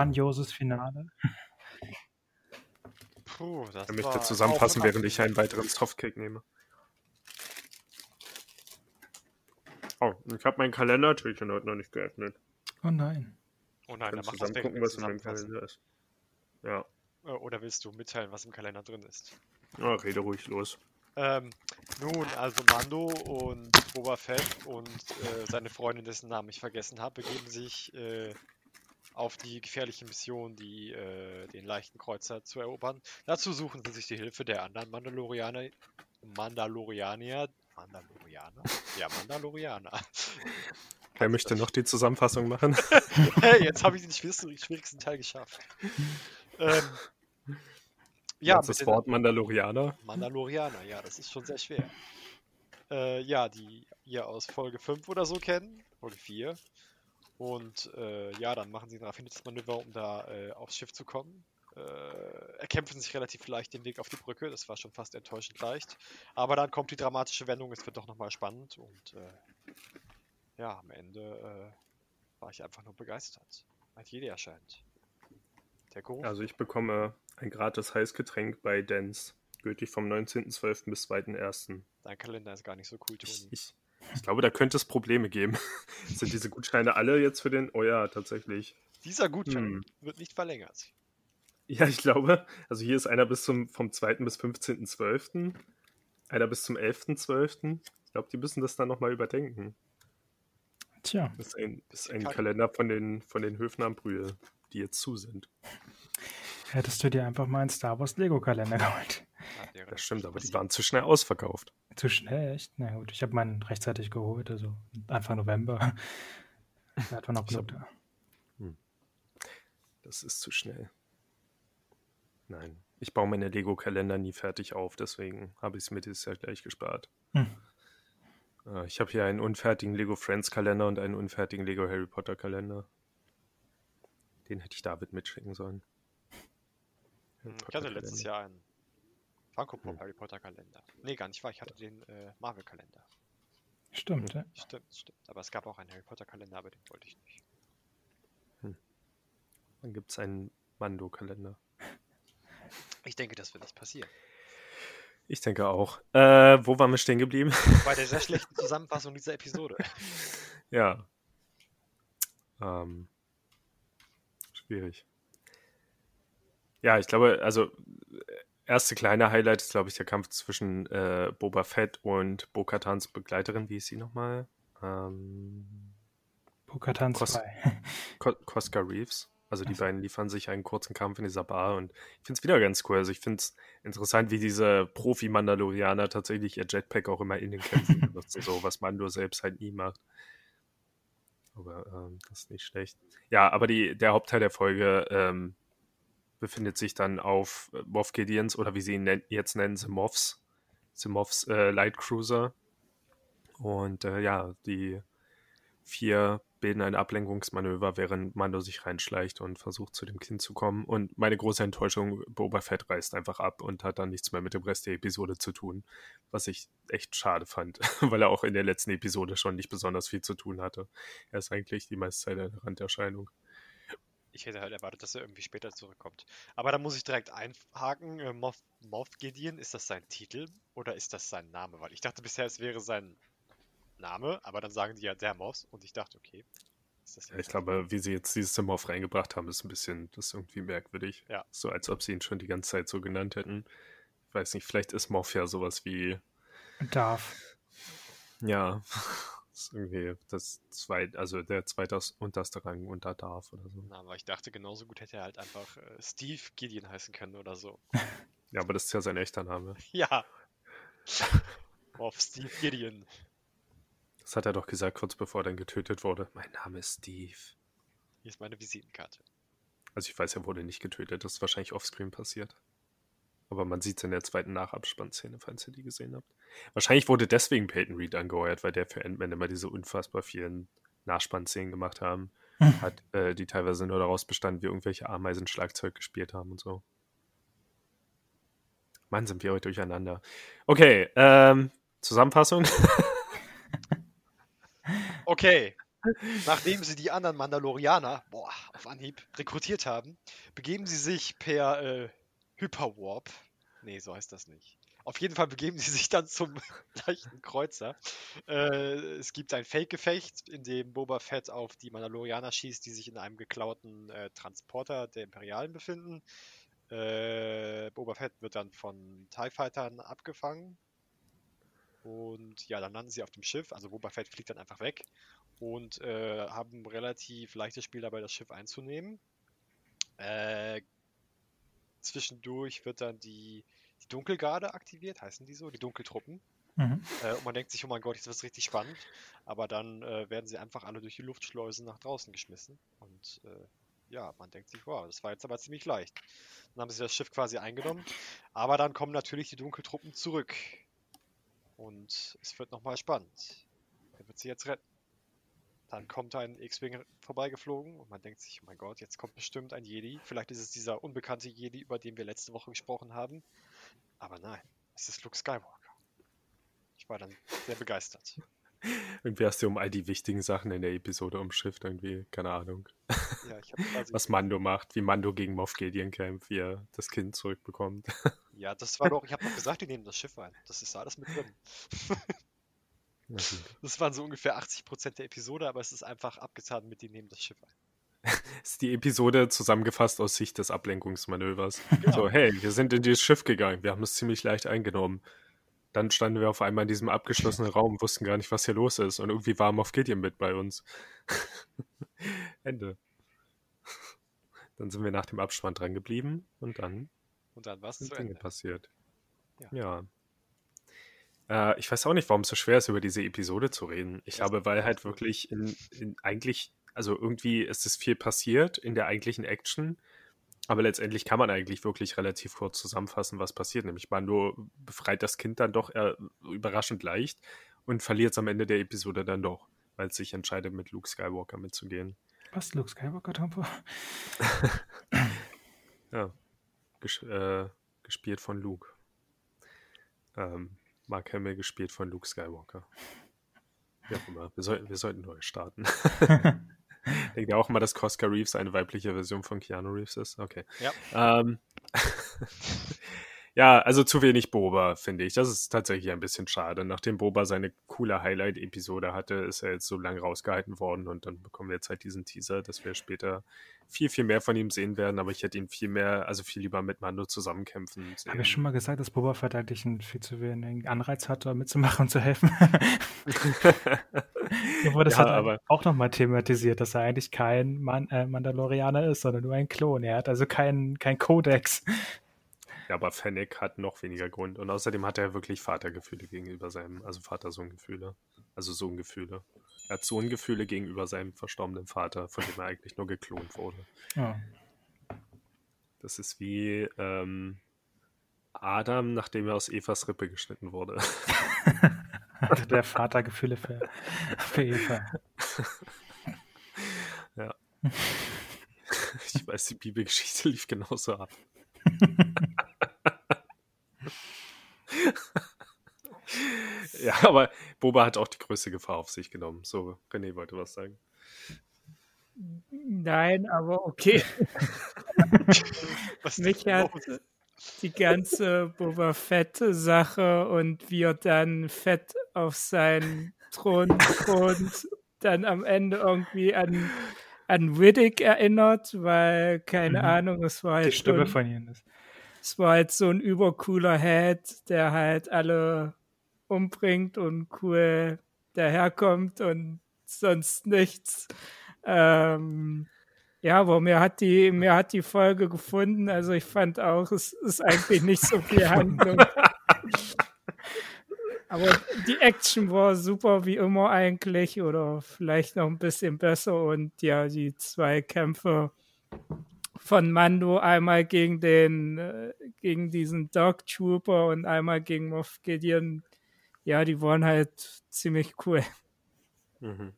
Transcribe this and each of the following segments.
grandioses Finale. Puh, das Ich möchte zusammenfassen, während ich einen weiteren Softcake nehme. Oh, ich habe meinen Kalendertürchen heute noch nicht geöffnet. Oh nein. Oh nein, dann mach das gucken, was in meinem. Kalender ist. Ja, Äh, Oder willst du mitteilen, was im Kalender drin ist? oh, rede ruhig los. Ähm, nun, also Mando und Boba Fett und äh, seine Freundin, dessen Namen ich vergessen habe, begeben sich äh, auf die gefährliche Mission, die, äh, den leichten Kreuzer zu erobern. Dazu suchen sie sich die Hilfe der anderen Mandalorianer, Mandalorianer, Mandalorianer? Ja, Mandalorianer. Wer möchte noch die Zusammenfassung machen? Hey, jetzt habe ich den schwierigsten, Teil geschafft. Ähm, ja, das Wort Mandalorianer. Mandalorianer, ja, das ist schon sehr schwer. Äh, ja, die ihr aus Folge 5 oder so kennen, Folge 4. Und äh, ja, dann machen sie ein raffiniertes Manöver, um da äh, aufs Schiff zu kommen. Äh, erkämpfen sich relativ leicht den Weg auf die Brücke, das war schon fast enttäuschend leicht. Aber dann kommt die dramatische Wendung, es wird doch nochmal spannend und äh, ja, am Ende äh, war ich einfach nur begeistert. Als Jedi erscheint. Der Geruch. Also ich bekomme ein gratis Heißgetränk bei Dance. Gültig vom 19.12. bis 2.1. Dein Kalender ist gar nicht so cool, Toni. ich, ich glaube, da könnte es Probleme geben. Sind diese Gutscheine alle jetzt für den? Oh ja, tatsächlich. Dieser Gutschein Hm. wird nicht verlängert. Ja, ich glaube, also hier ist einer bis zum vom 2. bis 15.12. Einer bis zum 11.12. Ich glaube, die müssen das dann nochmal überdenken. Tja, Das ist ein, das ist ein. Kalender von den, von den Höfen am Brühl, die jetzt zu sind. hättest du dir einfach mal einen Star Wars Lego-Kalender geholt. Das stimmt, aber die waren zu schnell ausverkauft. Zu schnell, echt? Na gut, ich habe meinen rechtzeitig geholt, also Anfang November. Da hat man noch Glück hab- da. Das ist zu schnell. Nein, ich baue meine Lego-Kalender nie fertig auf, deswegen habe ich es mir dieses Jahr gleich gespart. Hm. Äh, Ich habe hier einen unfertigen Lego Friends Kalender und einen unfertigen Lego Harry Potter Kalender. Den hätte ich David mitschicken sollen. Hm, Harry Ich hatte letztes. Jahr einen Funko Pop Hm. Harry Potter Kalender. Nee, gar nicht wahr. Ich hatte den äh, Marvel Kalender. Stimmt, ja. Stimmt, stimmt. Aber es gab auch einen Harry Potter Kalender, aber den wollte ich nicht. Dann gibt es einen Mando-Kalender. Ich denke, das wird nicht passieren. Ich denke auch. Äh, wo waren wir stehen geblieben? Bei der sehr schlechten Zusammenfassung dieser Episode. ja. Ähm, schwierig. Ja, ich glaube, also erste kleine Highlight ist, glaube ich, der Kampf zwischen äh, Boba Fett und Bo-Katans Begleiterin. Wie ist sie nochmal? Ähm, Pokatan Kost- 2. Ko Koska Reeves. Also die Ach so. beiden liefern sich einen kurzen Kampf in dieser Bar und ich finde es wieder ganz cool. Also ich finde es interessant, wie diese Profi-Mandalorianer tatsächlich ihr Jetpack auch immer in den Kämpfen benutzen, so was Mando selbst halt nie macht. Aber ähm, das ist nicht schlecht. Ja, aber die, der Hauptteil der Folge ähm, befindet sich dann auf äh, Moff Gideons oder wie sie ihn nen jetzt nennen, The Moffs. The Moffs äh, Light Cruiser. Und äh, ja, die vier bilden ein Ablenkungsmanöver, während Mando sich reinschleicht und versucht, zu dem Kind zu kommen. Und meine große Enttäuschung, Boba Fett reißt einfach ab und hat dann nichts mehr mit dem Rest der Episode zu tun. Was ich echt schade fand, weil er auch in der letzten Episode schon nicht besonders viel zu tun hatte. Er ist eigentlich die meiste Zeit eine Randerscheinung. Ich hätte halt erwartet, dass er irgendwie später zurückkommt. Aber da muss ich direkt einhaken. Äh, Moff, Moff Gideon, ist das sein Titel oder ist das sein Name? Weil ich dachte bisher, es wäre sein Name, aber dann sagen die ja der Moff und ich dachte, okay. Ist das Ja, ich glaube, wie sie jetzt dieses Symbol reingebracht haben, ist ein bisschen, das ist irgendwie merkwürdig. Ja. So als ob sie ihn schon die ganze Zeit so genannt hätten. Ich weiß nicht, vielleicht ist Moff ja sowas wie Darf. Ja, ist irgendwie das zweit, also der zweite unterste Rang unter Darf oder so. Na, aber ich dachte, genauso gut hätte er halt einfach äh, Steve Gideon heißen können oder so. Ja, aber das ist ja sein echter Name. Ja. Moff Steve Gideon. Das hat er doch gesagt, kurz bevor er dann getötet wurde. Mein Name ist Steve. Hier ist meine Visitenkarte. Also ich weiß, er wurde nicht getötet, das ist wahrscheinlich offscreen passiert. Aber man sieht es in der zweiten Nachabspannszene, falls ihr die gesehen habt. Wahrscheinlich wurde deswegen Peyton Reed angeheuert, weil der für Ant-Man immer diese unfassbar vielen Nachspannszenen gemacht haben. Hat, äh, die teilweise nur daraus bestanden, wie irgendwelche Ameisen Schlagzeug gespielt haben und so. Mann, sind wir heute durcheinander. Okay, ähm, Zusammenfassung. Okay, Nachdem sie die anderen Mandalorianer, boah, auf Anhieb, rekrutiert haben, begeben sie sich per äh, Hyperwarp. Nee, so heißt das nicht. Auf jeden Fall begeben sie sich dann zum leichten Kreuzer. Äh, es gibt ein Fake-Gefecht, in dem Boba Fett auf die Mandalorianer schießt, die sich in einem geklauten äh, Transporter der Imperialen befinden. Äh, Boba Fett wird dann von TIE Fightern abgefangen. Und ja, dann landen sie auf dem Schiff. Also Boba Fett fliegt dann einfach weg und äh, haben relativ leichtes Spiel dabei, das Schiff einzunehmen. Zwischendurch wird dann die, die Dunkelgarde aktiviert, heißen die so, die Dunkeltruppen. Mhm. Äh, und man denkt sich, oh mein Gott, jetzt wird es richtig spannend. Aber dann äh, werden sie einfach alle durch die Luftschleusen nach draußen geschmissen. Und äh, ja, man denkt sich, wow, das war jetzt aber ziemlich leicht. Dann haben sie das Schiff quasi eingenommen. Aber dann kommen natürlich die Dunkeltruppen zurück. Und es wird nochmal spannend. Wer wird sie jetzt retten? Dann kommt ein X-Wing vorbeigeflogen und man denkt sich, oh mein Gott, jetzt kommt bestimmt ein Jedi. Vielleicht ist es dieser unbekannte Jedi, über den wir letzte Woche gesprochen haben. Aber nein, es ist Luke Skywalker. Ich war dann sehr begeistert. Irgendwie hast du um all die wichtigen Sachen in der Episode umschifft, irgendwie, keine Ahnung. Ja, ich quasi. Was Mando macht, wie Mando gegen Moff Gideon kämpft, wie er das Kind zurückbekommt. Ja, das war doch, ich habe doch gesagt, die nehmen das Schiff ein. Das ist alles mit drin. Das waren so ungefähr 80% der Episode, aber es ist einfach abgetan mit, die nehmen das Schiff ein. Ist die Episode zusammengefasst aus Sicht des Ablenkungsmanövers. Genau. So, hey, wir sind in dieses Schiff gegangen, wir haben es ziemlich leicht eingenommen. Dann standen wir auf einmal in diesem abgeschlossenen Raum, wussten gar nicht, was hier los ist. Und irgendwie war Moff Gideon mit bei uns. Ende. Dann sind wir nach dem Abspann dran geblieben und dann Und dann war es sind zu Dinge Ende. passiert. Ja. Ja. Äh, ich weiß auch nicht, warum es so schwer ist, über diese Episode zu reden. Ich glaube, weil halt wirklich in, in eigentlich, also irgendwie ist es viel passiert in der eigentlichen Action, aber letztendlich kann man eigentlich wirklich relativ kurz zusammenfassen, was passiert. Nämlich Mando befreit das Kind dann doch äh, überraschend leicht und verliert es am Ende der Episode dann doch, weil es sich entscheidet, mit Luke Skywalker mitzugehen. Was, Luke Skywalker, Tompo? Ja, ges äh, gespielt von Luke. Ähm, Mark Hamill gespielt von Luke Skywalker. Wie auch immer. Wir, soll wir sollten neu starten. Denkt ihr auch mal, dass Cosca Reeves eine weibliche Version von Keanu Reeves ist? Okay. Ja. Ähm, ja, also zu wenig Boba, finde ich. Das ist tatsächlich ein bisschen schade. Nachdem Boba seine coole Highlight-Episode hatte, ist er jetzt so lang rausgehalten worden und dann bekommen wir jetzt halt diesen Teaser, dass wir später viel, viel mehr von ihm sehen werden, aber ich hätte ihn viel mehr, also viel lieber mit Mando zusammenkämpfen sehen. Habe ich schon mal gesagt, dass Boba Fett eigentlich einen viel zu wenig Anreiz hat, da mitzumachen und zu helfen? Wurde das Ja, halt aber- auch nochmal thematisiert, dass er eigentlich kein Man äh, Mandalorianer ist, sondern nur ein Klon. Er hat also keinen kein Kodex. Ja, aber Fennec hat noch weniger Grund. Und außerdem hat er wirklich Vatergefühle gegenüber seinem, also Vater-Sohn-Gefühle. Also Sohngefühle. Er hat Sohngefühle gegenüber seinem verstorbenen Vater, von dem er eigentlich nur geklont wurde. Ja. Das ist wie ähm, Adam, nachdem er aus Evas Rippe geschnitten wurde. Hatte der Vater Gefühle für, für Eva. Ich weiß, die Bibelgeschichte lief genauso ab. ja, aber Boba hat auch die größte Gefahr auf sich genommen. So, René wollte was sagen. Nein, aber okay. Was ist Mich hat die ganze Boba Fett-Sache und wie er dann Fett auf seinen Thron thront, dann am Ende irgendwie an, an Riddick erinnert, weil, keine Mhm. Ahnung, es war Die halt Stimme schon, von ihnen ist. Es war halt so ein übercooler Head, der halt alle umbringt und cool daherkommt und sonst nichts. Ähm, ja, aber mir hat die, mir hat die Folge gefunden. Also ich fand auch, es ist eigentlich nicht so viel Handlung. Aber die Action war super wie immer eigentlich oder vielleicht noch ein bisschen besser und ja, die zwei Kämpfe von Mando einmal gegen den äh, gegen diesen Dog Trooper und einmal gegen Moff Gideon, ja, die waren halt ziemlich cool. Mhm.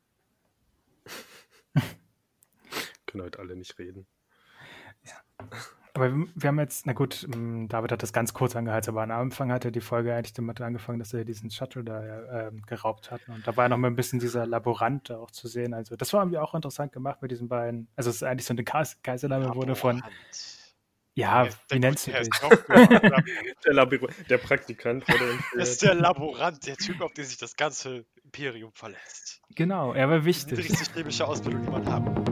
Können heute alle nicht reden. Aber wir haben jetzt, na gut, ähm, David hat das ganz kurz angeheizt, aber am Anfang hatte die Folge eigentlich damit angefangen, dass er diesen Shuttle da äh, geraubt hat. Und da war noch mal ein bisschen dieser Laborant auch zu sehen. Also das war irgendwie auch interessant gemacht mit diesen beiden. Also es ist eigentlich so eine Geiselnahme wurde von. Ja, Der- wie nennst du Doktor. Der, Labor der Praktikant wurde Das ist der Laborant, der Typ, auf den sich das ganze Imperium verlässt. Genau, er war Die wichtig. niedrigste chemische Ausbildung, die man haben.